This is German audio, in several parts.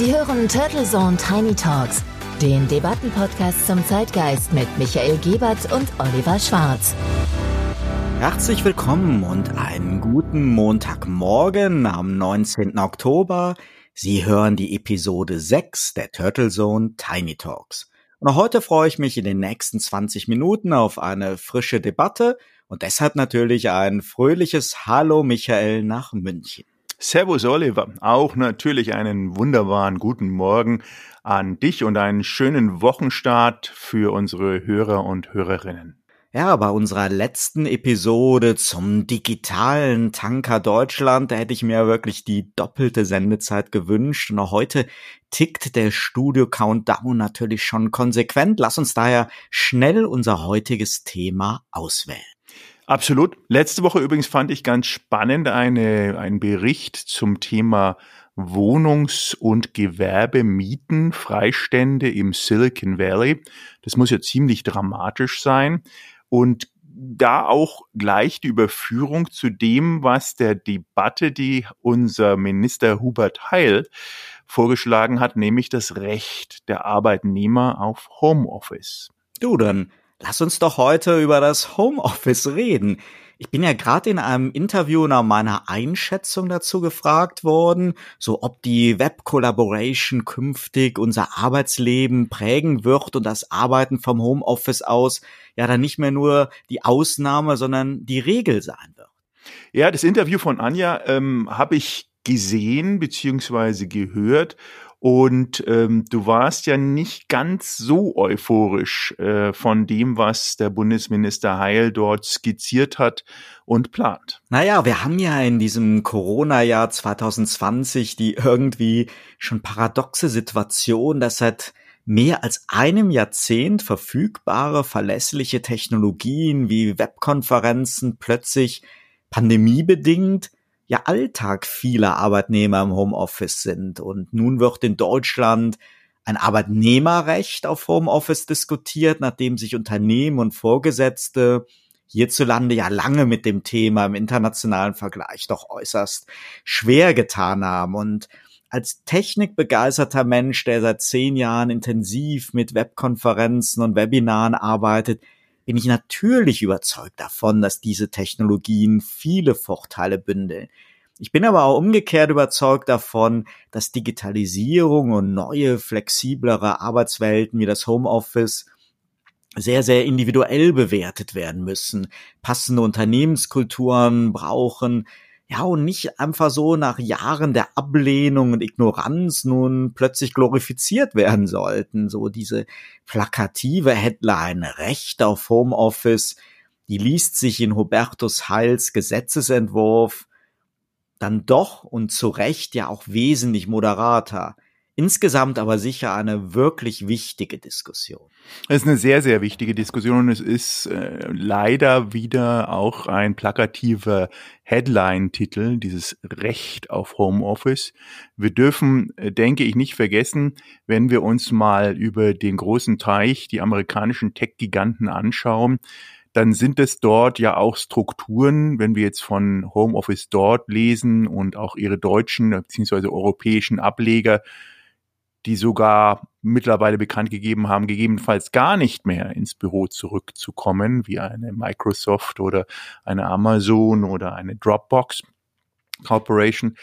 Sie hören Turtle Zone Tiny Talks, den Debattenpodcast zum Zeitgeist mit Michael Gebert und Oliver Schwarz. Herzlich willkommen und einen guten Montagmorgen am 19. Oktober. Sie hören die Episode 6 der Turtle Zone Tiny Talks. Und heute freue ich mich in den nächsten 20 Minuten auf eine frische Debatte und deshalb natürlich ein fröhliches Hallo Michael nach München. Servus Oliver, auch natürlich einen wunderbaren guten Morgen an dich und einen schönen Wochenstart für unsere Hörer und Hörerinnen. Ja, bei unserer letzten Episode zum digitalen Tanker Deutschland, da hätte ich mir wirklich die doppelte Sendezeit gewünscht. Und auch heute tickt der Studio Countdown natürlich schon konsequent. Lass uns daher schnell unser heutiges Thema auswählen. Absolut. Letzte Woche übrigens fand ich ganz spannend eine, einen Bericht zum Thema Wohnungs- und Gewerbemieten, Freistände im Silicon Valley. Das muss ja ziemlich dramatisch sein und da auch gleich die Überführung zu dem, was der Debatte, die unser Minister Hubert Heil vorgeschlagen hat, nämlich das Recht der Arbeitnehmer auf Homeoffice. Du, dann lass uns doch heute über das Homeoffice reden. Ich bin ja gerade in einem Interview nach meiner Einschätzung dazu gefragt worden, so ob die Web Collaboration künftig unser Arbeitsleben prägen wird und das Arbeiten vom Homeoffice aus ja dann nicht mehr nur die Ausnahme, sondern die Regel sein wird. Ja, das Interview von Anja ähm, habe ich gesehen beziehungsweise gehört und ähm, du warst ja nicht ganz so euphorisch äh, von dem, was der Bundesminister Heil dort skizziert hat und plant. Naja, wir haben ja in diesem Corona-Jahr 2020 die irgendwie schon paradoxe Situation, dass seit mehr als einem Jahrzehnt verfügbare, verlässliche Technologien wie Webkonferenzen plötzlich pandemiebedingt ja Alltag vieler Arbeitnehmer im Homeoffice sind. Und nun wird in Deutschland ein Arbeitnehmerrecht auf Homeoffice diskutiert, nachdem sich Unternehmen und Vorgesetzte hierzulande ja lange mit dem Thema im internationalen Vergleich doch äußerst schwer getan haben. Und als technikbegeisterter Mensch, der seit zehn Jahren intensiv mit Webkonferenzen und Webinaren arbeitet, bin ich natürlich überzeugt davon, dass diese Technologien viele Vorteile bündeln. Ich bin aber auch umgekehrt überzeugt davon, dass Digitalisierung und neue, flexiblere Arbeitswelten wie das Homeoffice sehr, sehr individuell bewertet werden müssen, passende Unternehmenskulturen brauchen, ja, und nicht einfach so nach Jahren der Ablehnung und Ignoranz nun plötzlich glorifiziert werden sollten. So diese plakative Headline Recht auf Homeoffice, die liest sich in Hubertus Heils Gesetzesentwurf dann doch und zu Recht ja auch wesentlich moderater. Insgesamt aber sicher eine wirklich wichtige Diskussion. Es ist eine sehr, sehr wichtige Diskussion und es ist äh, leider wieder auch ein plakativer Headline-Titel, dieses Recht auf Homeoffice. Wir dürfen, äh, denke ich, nicht vergessen, wenn wir uns mal über den großen Teich, die amerikanischen Tech-Giganten anschauen, dann sind es dort ja auch Strukturen, wenn wir jetzt von Homeoffice dort lesen und auch ihre deutschen bzw. europäischen Ableger, die sogar mittlerweile bekannt gegeben haben, gegebenenfalls gar nicht mehr ins Büro zurückzukommen, wie eine Microsoft oder eine Amazon oder eine Dropbox Corporation,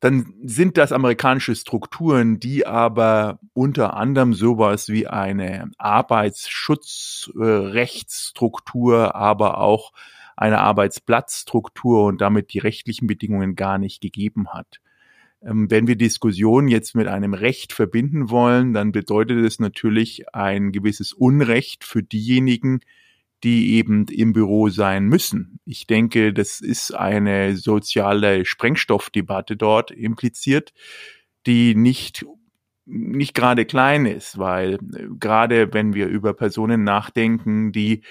dann sind das amerikanische Strukturen, die aber unter anderem sowas wie eine Arbeitsschutzrechtsstruktur, aber auch eine Arbeitsplatzstruktur und damit die rechtlichen Bedingungen gar nicht gegeben hat. Ähm, wenn wir Diskussionen jetzt mit einem Recht verbinden wollen, dann bedeutet es natürlich ein gewisses Unrecht für diejenigen, die eben im Büro sein müssen. Ich denke, das ist eine soziale Sprengstoffdebatte dort impliziert, die nicht nicht gerade klein ist, weil äh, gerade wenn wir über Personen nachdenken, die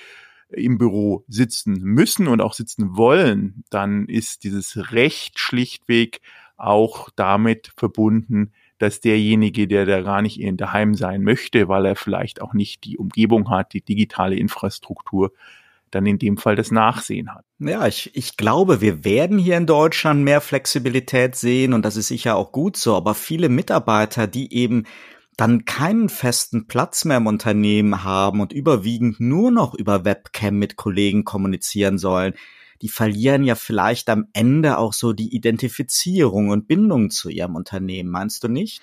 im Büro sitzen müssen und auch sitzen wollen, dann ist dieses Recht schlichtweg auch damit verbunden, dass derjenige, der da gar nicht in daheim sein möchte, weil er vielleicht auch nicht die Umgebung hat, die digitale Infrastruktur, dann in dem Fall das Nachsehen hat. Ja, ich, ich glaube, wir werden hier in Deutschland mehr Flexibilität sehen und das ist sicher auch gut so, aber viele Mitarbeiter, die eben dann keinen festen Platz mehr im Unternehmen haben und überwiegend nur noch über Webcam mit Kollegen kommunizieren sollen, die verlieren ja vielleicht am Ende auch so die Identifizierung und Bindung zu ihrem Unternehmen, meinst du nicht?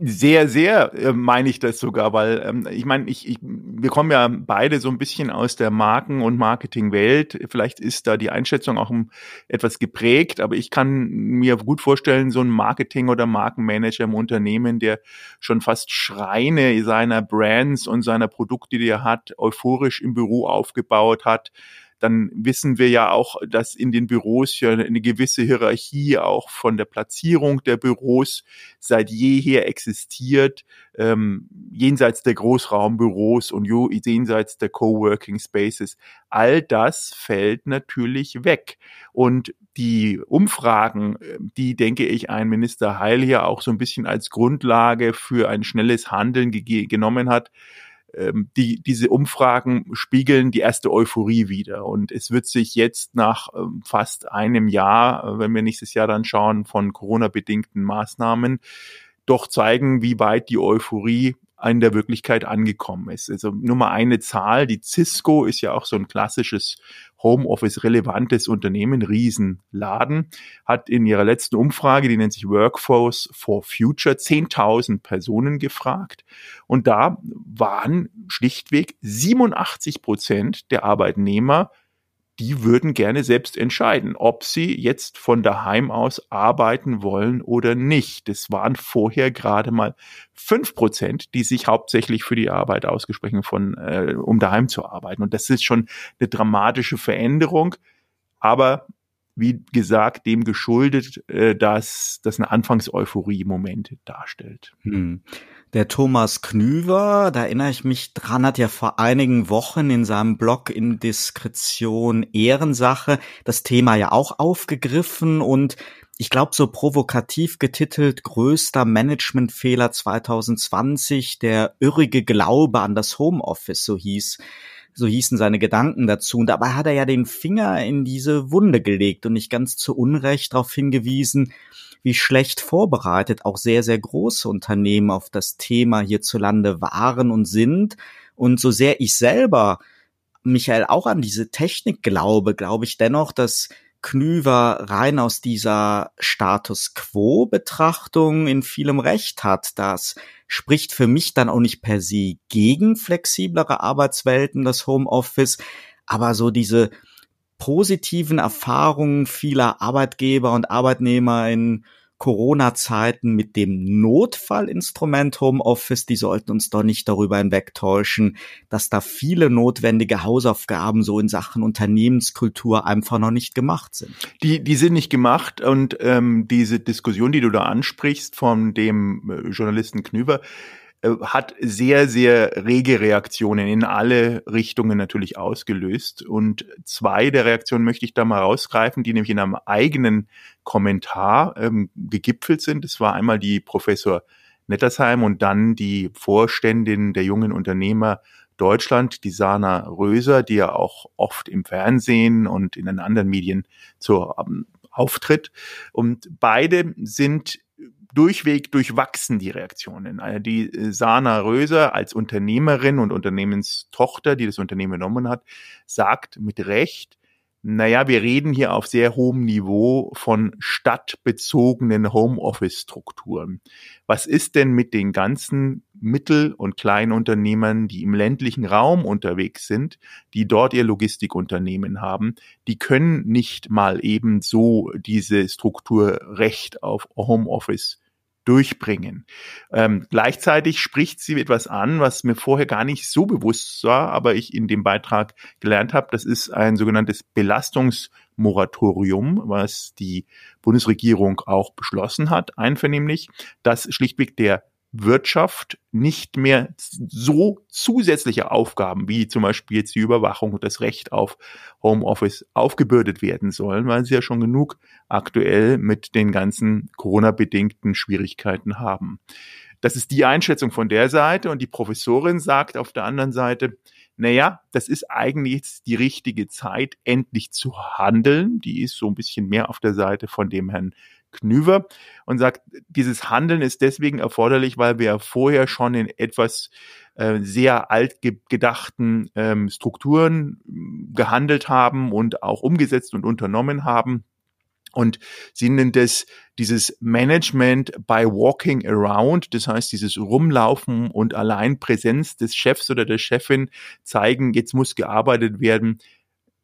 Sehr, sehr äh, meine ich das sogar, weil ähm, ich meine, ich, ich, wir kommen ja beide so ein bisschen aus der Marken- und Marketingwelt. Vielleicht ist da die Einschätzung auch etwas geprägt, aber ich kann mir gut vorstellen, so ein Marketing- oder Markenmanager im Unternehmen, der schon fast Schreine seiner Brands und seiner Produkte, die er hat, euphorisch im Büro aufgebaut hat, dann wissen wir ja auch, dass in den Büros ja eine gewisse Hierarchie auch von der Platzierung der Büros seit jeher existiert, ähm, jenseits der Großraumbüros und jenseits der Coworking Spaces. All das fällt natürlich weg. Und die Umfragen, die, denke ich, ein Minister Heil hier auch so ein bisschen als Grundlage für ein schnelles Handeln genommen hat, ähm, die, diese Umfragen spiegeln die erste Euphorie wieder. Und es wird sich jetzt nach ähm, fast einem Jahr, äh, wenn wir nächstes Jahr dann schauen, von Corona-bedingten Maßnahmen, doch zeigen, wie weit die Euphorie in der Wirklichkeit angekommen ist. Also nur mal eine Zahl, die Cisco ist ja auch so ein klassisches Homeoffice-relevantes Unternehmen, Riesenladen, hat in ihrer letzten Umfrage, die nennt sich Workforce for Future, 10.000 Personen gefragt. Und da waren schlichtweg 87 Prozent der Arbeitnehmer die würden gerne selbst entscheiden, ob sie jetzt von daheim aus arbeiten wollen oder nicht. Das waren vorher gerade mal fünf Prozent, die sich hauptsächlich für die Arbeit ausgesprochen von, äh, um daheim zu arbeiten. Und das ist schon eine dramatische Veränderung. Aber wie gesagt, dem geschuldet, äh, dass das eine Anfangseuphorie-Moment darstellt. Hm. Der Thomas Knüver, da erinnere ich mich dran, hat ja vor einigen Wochen in seinem Blog Indiskretion Ehrensache das Thema ja auch aufgegriffen und ich glaube so provokativ getitelt größter Managementfehler 2020, der irrige Glaube an das Homeoffice, so hieß so hießen seine Gedanken dazu. Und dabei hat er ja den Finger in diese Wunde gelegt und nicht ganz zu Unrecht darauf hingewiesen, wie schlecht vorbereitet auch sehr, sehr große Unternehmen auf das Thema hierzulande waren und sind. Und so sehr ich selber, Michael, auch an diese Technik glaube, glaube ich dennoch, dass Knüver rein aus dieser Status Quo Betrachtung in vielem Recht hat. Das spricht für mich dann auch nicht per se gegen flexiblere Arbeitswelten, das Homeoffice, aber so diese positiven Erfahrungen vieler Arbeitgeber und Arbeitnehmer in Corona-Zeiten mit dem Notfallinstrument Homeoffice, die sollten uns doch nicht darüber hinwegtäuschen, dass da viele notwendige Hausaufgaben so in Sachen Unternehmenskultur einfach noch nicht gemacht sind. Die, die sind nicht gemacht und ähm, diese Diskussion, die du da ansprichst von dem äh, Journalisten Knüver, hat sehr, sehr rege Reaktionen in alle Richtungen natürlich ausgelöst. Und zwei der Reaktionen möchte ich da mal rausgreifen, die nämlich in einem eigenen Kommentar ähm, gegipfelt sind. Das war einmal die Professor Nettersheim und dann die Vorständin der jungen Unternehmer Deutschland, die Sana Röser, die ja auch oft im Fernsehen und in den anderen Medien zur ähm, auftritt. Und beide sind durchweg durchwachsen, die Reaktionen. Äh, die äh, Sana Röser als Unternehmerin und Unternehmenstochter, die das Unternehmen genommen hat, sagt mit Recht, naja, wir reden hier auf sehr hohem Niveau von stadtbezogenen Homeoffice-Strukturen. Was ist denn mit den ganzen Mittel- und Kleinunternehmern, die im ländlichen Raum unterwegs sind, die dort ihr Logistikunternehmen haben? Die können nicht mal eben so diese Strukturrecht auf Homeoffice durchbringen. Ähm, gleichzeitig spricht sie etwas an, was mir vorher gar nicht so bewusst war, aber ich in dem Beitrag gelernt habe. Das ist ein sogenanntes Belastungsmoratorium, was die Bundesregierung auch beschlossen hat, einvernehmlich, dass schlichtweg der Wirtschaft nicht mehr so zusätzliche Aufgaben wie zum Beispiel jetzt die Überwachung und das Recht auf Homeoffice aufgebürdet werden sollen, weil sie ja schon genug aktuell mit den ganzen Corona-bedingten Schwierigkeiten haben. Das ist die Einschätzung von der Seite und die Professorin sagt auf der anderen Seite, naja, das ist eigentlich jetzt die richtige Zeit, endlich zu handeln. Die ist so ein bisschen mehr auf der Seite von dem Herrn Knüver und sagt, dieses Handeln ist deswegen erforderlich, weil wir vorher schon in etwas äh, sehr alt gedachten ähm, Strukturen gehandelt haben und auch umgesetzt und unternommen haben. Und sie nennen das dieses Management by walking around, das heißt dieses Rumlaufen und allein Präsenz des Chefs oder der Chefin zeigen, jetzt muss gearbeitet werden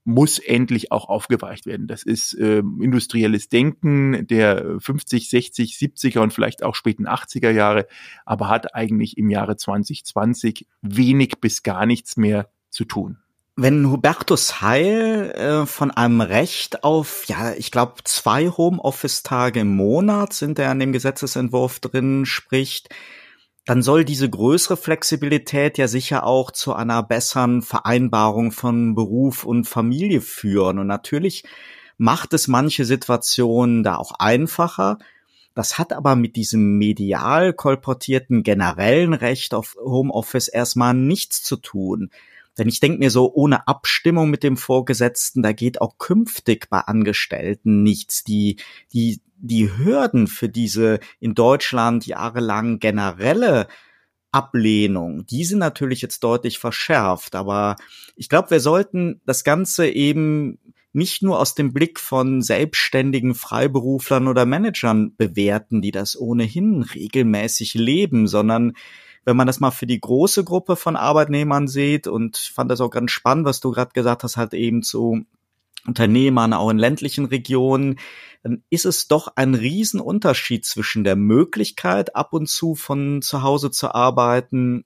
muss endlich auch aufgeweicht werden. Das ist äh, industrielles Denken der 50, 60, 70er und vielleicht auch späten 80er Jahre, aber hat eigentlich im Jahre 2020 wenig bis gar nichts mehr zu tun. Wenn Hubertus Heil äh, von einem Recht auf, ja, ich glaube, zwei Homeoffice-Tage im Monat sind er an dem Gesetzesentwurf drin spricht, dann soll diese größere Flexibilität ja sicher auch zu einer besseren Vereinbarung von Beruf und Familie führen. Und natürlich macht es manche Situationen da auch einfacher. Das hat aber mit diesem medial kolportierten generellen Recht auf Homeoffice erstmal nichts zu tun. Denn ich denke mir so, ohne Abstimmung mit dem Vorgesetzten, da geht auch künftig bei Angestellten nichts. Die, die die Hürden für diese in Deutschland jahrelang generelle Ablehnung, die sind natürlich jetzt deutlich verschärft. Aber ich glaube, wir sollten das Ganze eben nicht nur aus dem Blick von selbstständigen Freiberuflern oder Managern bewerten, die das ohnehin regelmäßig leben, sondern wenn man das mal für die große Gruppe von Arbeitnehmern sieht und fand das auch ganz spannend, was du gerade gesagt hast, halt eben zu Unternehmern auch in ländlichen Regionen, dann ist es doch ein Riesenunterschied zwischen der Möglichkeit, ab und zu von zu Hause zu arbeiten,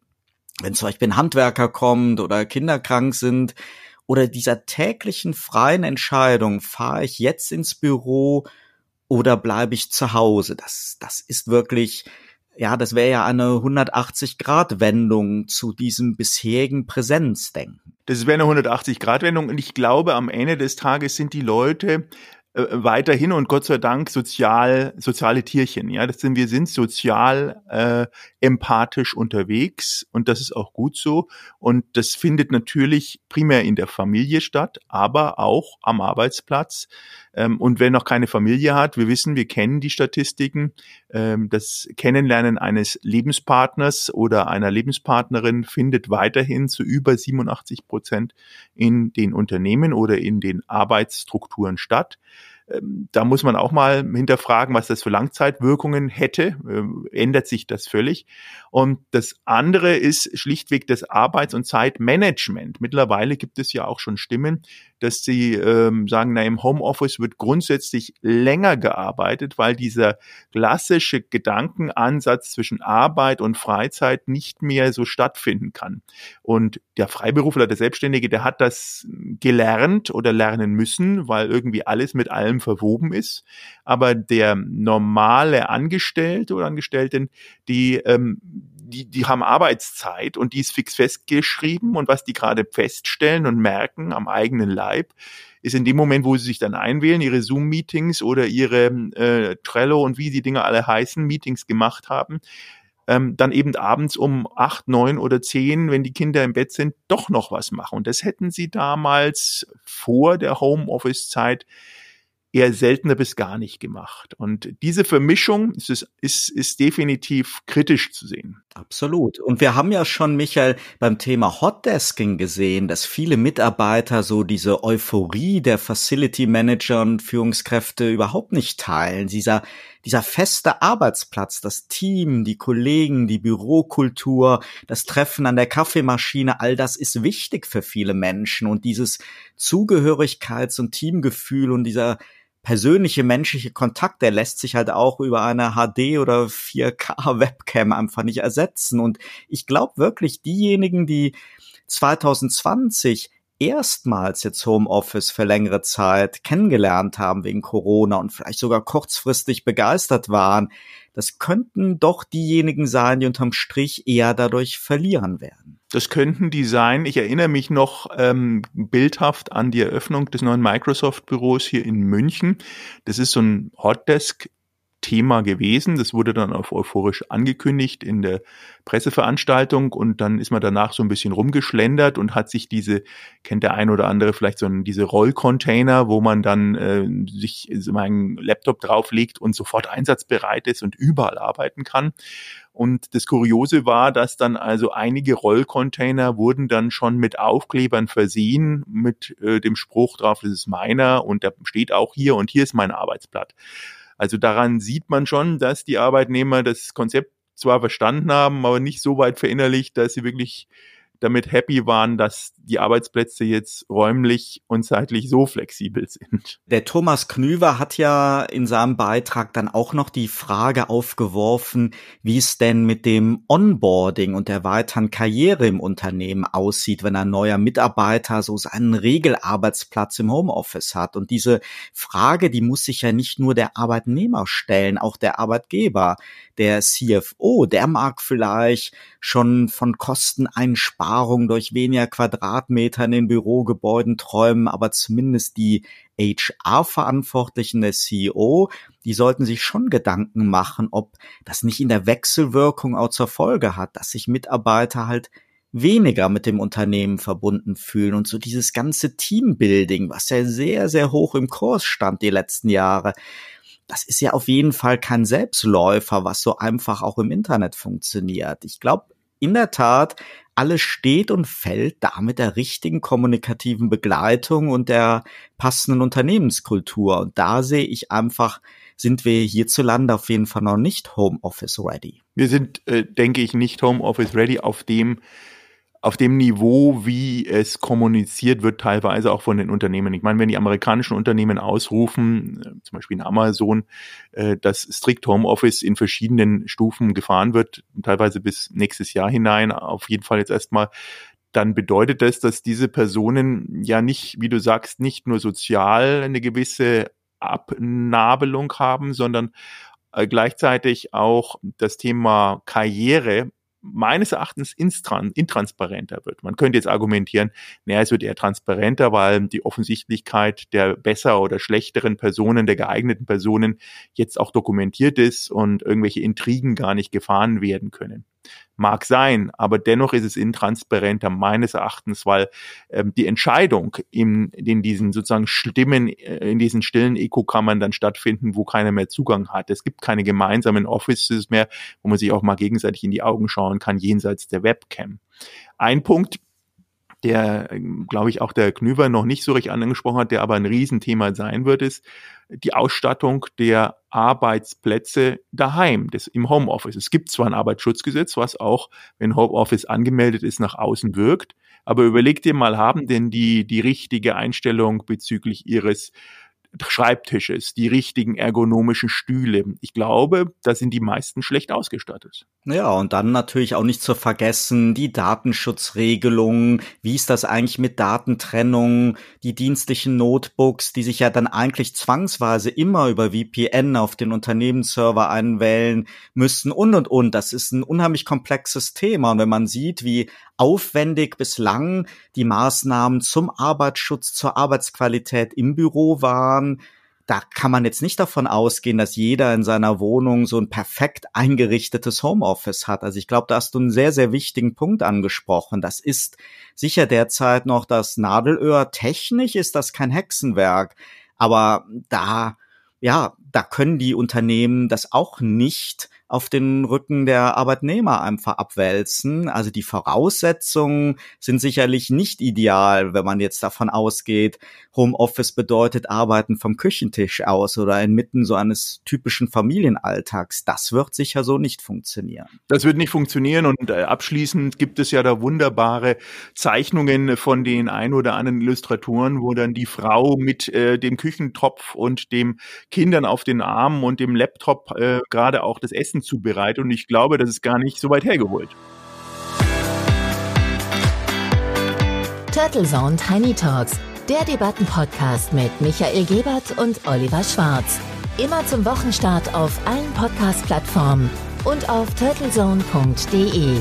wenn zum Beispiel ein Handwerker kommt oder Kinder krank sind, oder dieser täglichen freien Entscheidung, fahre ich jetzt ins Büro oder bleibe ich zu Hause? Das, das ist wirklich, ja, das wäre ja eine 180-Grad-Wendung zu diesem bisherigen Präsenzdenken. Das wäre eine 180-Grad-Wendung und ich glaube, am Ende des Tages sind die Leute äh, weiterhin und Gott sei Dank sozial soziale Tierchen. Ja, das sind wir sind sozial äh, empathisch unterwegs und das ist auch gut so und das findet natürlich primär in der Familie statt, aber auch am Arbeitsplatz. Ähm, und wer noch keine Familie hat, wir wissen, wir kennen die Statistiken, ähm, das Kennenlernen eines Lebenspartners oder einer Lebenspartnerin findet weiterhin zu über 87 Prozent in den Unternehmen oder in den Arbeitsstrukturen statt. Ähm, da muss man auch mal hinterfragen, was das für Langzeitwirkungen hätte. Ähm, ändert sich das völlig? Und das andere ist schlichtweg das Arbeits- und Zeitmanagement. Mittlerweile gibt es ja auch schon Stimmen, dass sie ähm, sagen, na, im Homeoffice wird grundsätzlich länger gearbeitet, weil dieser klassische Gedankenansatz zwischen Arbeit und Freizeit nicht mehr so stattfinden kann. Und der Freiberufler, der Selbstständige, der hat das gelernt oder lernen müssen, weil irgendwie alles mit allem verwoben ist. Aber der normale Angestellte oder Angestellten, die ähm, die, die haben Arbeitszeit und die ist fix festgeschrieben und was die gerade feststellen und merken am eigenen Leib, ist in dem Moment, wo sie sich dann einwählen, ihre Zoom-Meetings oder ihre äh, Trello und wie die Dinge alle heißen, Meetings gemacht haben, ähm, dann eben abends um acht, neun oder zehn, wenn die Kinder im Bett sind, doch noch was machen. Und das hätten sie damals vor der Homeoffice-Zeit eher seltener bis gar nicht gemacht. Und diese Vermischung ist, ist, ist definitiv kritisch zu sehen. Absolut. Und wir haben ja schon, Michael, beim Thema Hotdesking gesehen, dass viele Mitarbeiter so diese Euphorie der Facility Manager und Führungskräfte überhaupt nicht teilen. Dieser, dieser feste Arbeitsplatz, das Team, die Kollegen, die Bürokultur, das Treffen an der Kaffeemaschine, all das ist wichtig für viele Menschen. Und dieses Zugehörigkeits- und Teamgefühl und dieser persönliche menschliche Kontakt, der lässt sich halt auch über eine HD oder 4K Webcam einfach nicht ersetzen. Und ich glaube wirklich, diejenigen, die 2020 erstmals jetzt Homeoffice für längere Zeit kennengelernt haben wegen Corona und vielleicht sogar kurzfristig begeistert waren, das könnten doch diejenigen sein, die unterm Strich eher dadurch verlieren werden. Das könnten die sein. Ich erinnere mich noch ähm, bildhaft an die Eröffnung des neuen Microsoft-Büros hier in München. Das ist so ein Hotdesk Thema gewesen. Das wurde dann auf euphorisch angekündigt in der Presseveranstaltung und dann ist man danach so ein bisschen rumgeschlendert und hat sich diese, kennt der ein oder andere vielleicht so ein, diese Rollcontainer, wo man dann äh, sich seinen Laptop drauflegt und sofort einsatzbereit ist und überall arbeiten kann. Und das Kuriose war, dass dann also einige Rollcontainer wurden dann schon mit Aufklebern versehen, mit äh, dem Spruch drauf, das ist meiner und der steht auch hier und hier ist mein Arbeitsblatt. Also daran sieht man schon, dass die Arbeitnehmer das Konzept zwar verstanden haben, aber nicht so weit verinnerlicht, dass sie wirklich damit happy waren, dass die Arbeitsplätze jetzt räumlich und zeitlich so flexibel sind. Der Thomas Knüver hat ja in seinem Beitrag dann auch noch die Frage aufgeworfen, wie es denn mit dem Onboarding und der weiteren Karriere im Unternehmen aussieht, wenn ein neuer Mitarbeiter so seinen Regelarbeitsplatz im Homeoffice hat. Und diese Frage, die muss sich ja nicht nur der Arbeitnehmer stellen, auch der Arbeitgeber. Der CFO, der mag vielleicht schon von Kosteneinsparungen durch weniger Quadratmeter in den Bürogebäuden träumen, aber zumindest die HR-Verantwortlichen der CEO, die sollten sich schon Gedanken machen, ob das nicht in der Wechselwirkung auch zur Folge hat, dass sich Mitarbeiter halt weniger mit dem Unternehmen verbunden fühlen und so dieses ganze Teambuilding, was ja sehr, sehr hoch im Kurs stand die letzten Jahre, das ist ja auf jeden Fall kein Selbstläufer, was so einfach auch im Internet funktioniert. Ich glaube, in der Tat, alles steht und fällt da mit der richtigen kommunikativen Begleitung und der passenden Unternehmenskultur. Und da sehe ich einfach, sind wir hierzulande auf jeden Fall noch nicht Homeoffice ready. Wir sind, äh, denke ich, nicht Homeoffice ready auf dem auf dem Niveau, wie es kommuniziert wird, teilweise auch von den Unternehmen. Ich meine, wenn die amerikanischen Unternehmen ausrufen, äh, zum Beispiel in Amazon, äh, dass strikt Homeoffice in verschiedenen Stufen gefahren wird, teilweise bis nächstes Jahr hinein, auf jeden Fall jetzt erstmal, dann bedeutet das, dass diese Personen ja nicht, wie du sagst, nicht nur sozial eine gewisse Abnabelung haben, sondern äh, gleichzeitig auch das Thema Karriere meines Erachtens intransparenter wird. Man könnte jetzt argumentieren, naja, es wird eher transparenter, weil die Offensichtlichkeit der besser oder schlechteren Personen, der geeigneten Personen jetzt auch dokumentiert ist und irgendwelche Intrigen gar nicht gefahren werden können. Mag sein, aber dennoch ist es intransparenter meines Erachtens, weil ähm, die Entscheidung in, in diesen sozusagen Stimmen, äh, in diesen stillen Eco-Kammern dann stattfinden, wo keiner mehr Zugang hat. Es gibt keine gemeinsamen Offices mehr, wo man sich auch mal gegenseitig in die Augen schauen kann, jenseits der Webcam. Ein Punkt, der, glaube ich, auch der Knüver noch nicht so recht angesprochen hat, der aber ein Riesenthema sein wird, ist die Ausstattung der Arbeitsplätze daheim, des, im Homeoffice. Es gibt zwar ein Arbeitsschutzgesetz, was auch, wenn Homeoffice angemeldet ist, nach außen wirkt, aber überleg dir mal, haben denn die die richtige Einstellung bezüglich ihres Schreibtisches, die richtigen ergonomischen Stühle. Ich glaube, da sind die meisten schlecht ausgestattet. Ja, und dann natürlich auch nicht zu vergessen, die Datenschutzregelungen. Wie ist das eigentlich mit Datentrennung? Die dienstlichen Notebooks, die sich ja dann eigentlich zwangsweise immer über VPN auf den Unternehmensserver einwählen müssen und und und. Das ist ein unheimlich komplexes Thema. Und wenn man sieht, wie aufwendig bislang die Maßnahmen zum Arbeitsschutz, zur Arbeitsqualität im Büro waren. Da kann man jetzt nicht davon ausgehen, dass jeder in seiner Wohnung so ein perfekt eingerichtetes Homeoffice hat. Also ich glaube, da hast du einen sehr, sehr wichtigen Punkt angesprochen. Das ist sicher derzeit noch das Nadelöhr. Technisch ist das kein Hexenwerk. Aber da, ja, da können die Unternehmen das auch nicht auf den Rücken der Arbeitnehmer einfach abwälzen. Also die Voraussetzungen sind sicherlich nicht ideal, wenn man jetzt davon ausgeht, Homeoffice bedeutet Arbeiten vom Küchentisch aus oder inmitten so eines typischen Familienalltags. Das wird sicher so nicht funktionieren. Das wird nicht funktionieren und äh, abschließend gibt es ja da wunderbare Zeichnungen von den ein oder anderen Illustratoren, wo dann die Frau mit äh, dem Küchentopf und dem Kindern auf den Armen und dem Laptop äh, gerade auch das Essen Essen zubereitet und ich glaube, das ist gar nicht so weit hergeholt. Turtle Zone Tiny Talks, der Debattenpodcast mit Michael Gebert und Oliver Schwarz. Immer zum Wochenstart auf allen Podcast-Plattformen und auf turtlezone.de.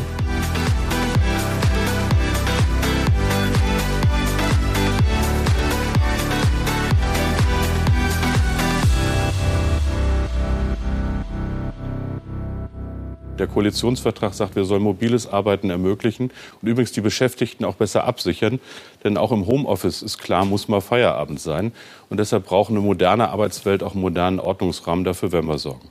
Der Koalitionsvertrag sagt, wir sollen mobiles Arbeiten ermöglichen und übrigens die Beschäftigten auch besser absichern. Denn auch im Homeoffice ist klar, muss mal Feierabend sein. Und deshalb braucht eine moderne Arbeitswelt auch einen modernen Ordnungsrahmen. Dafür werden wir sorgen.